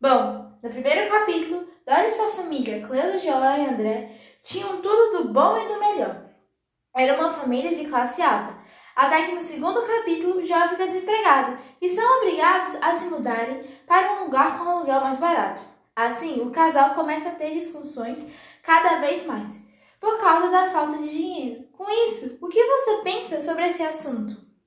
Bom, no primeiro capítulo, Dora e sua família, Cleusa, João e André, tinham tudo do bom e do melhor. Era uma família de classe alta. Até que no segundo capítulo, João fica desempregado e são obrigados a se mudarem para um lugar com um aluguel mais barato. Assim, o casal começa a ter discussões cada vez mais, por causa da falta de dinheiro. Com isso, o que você pensa sobre esse assunto?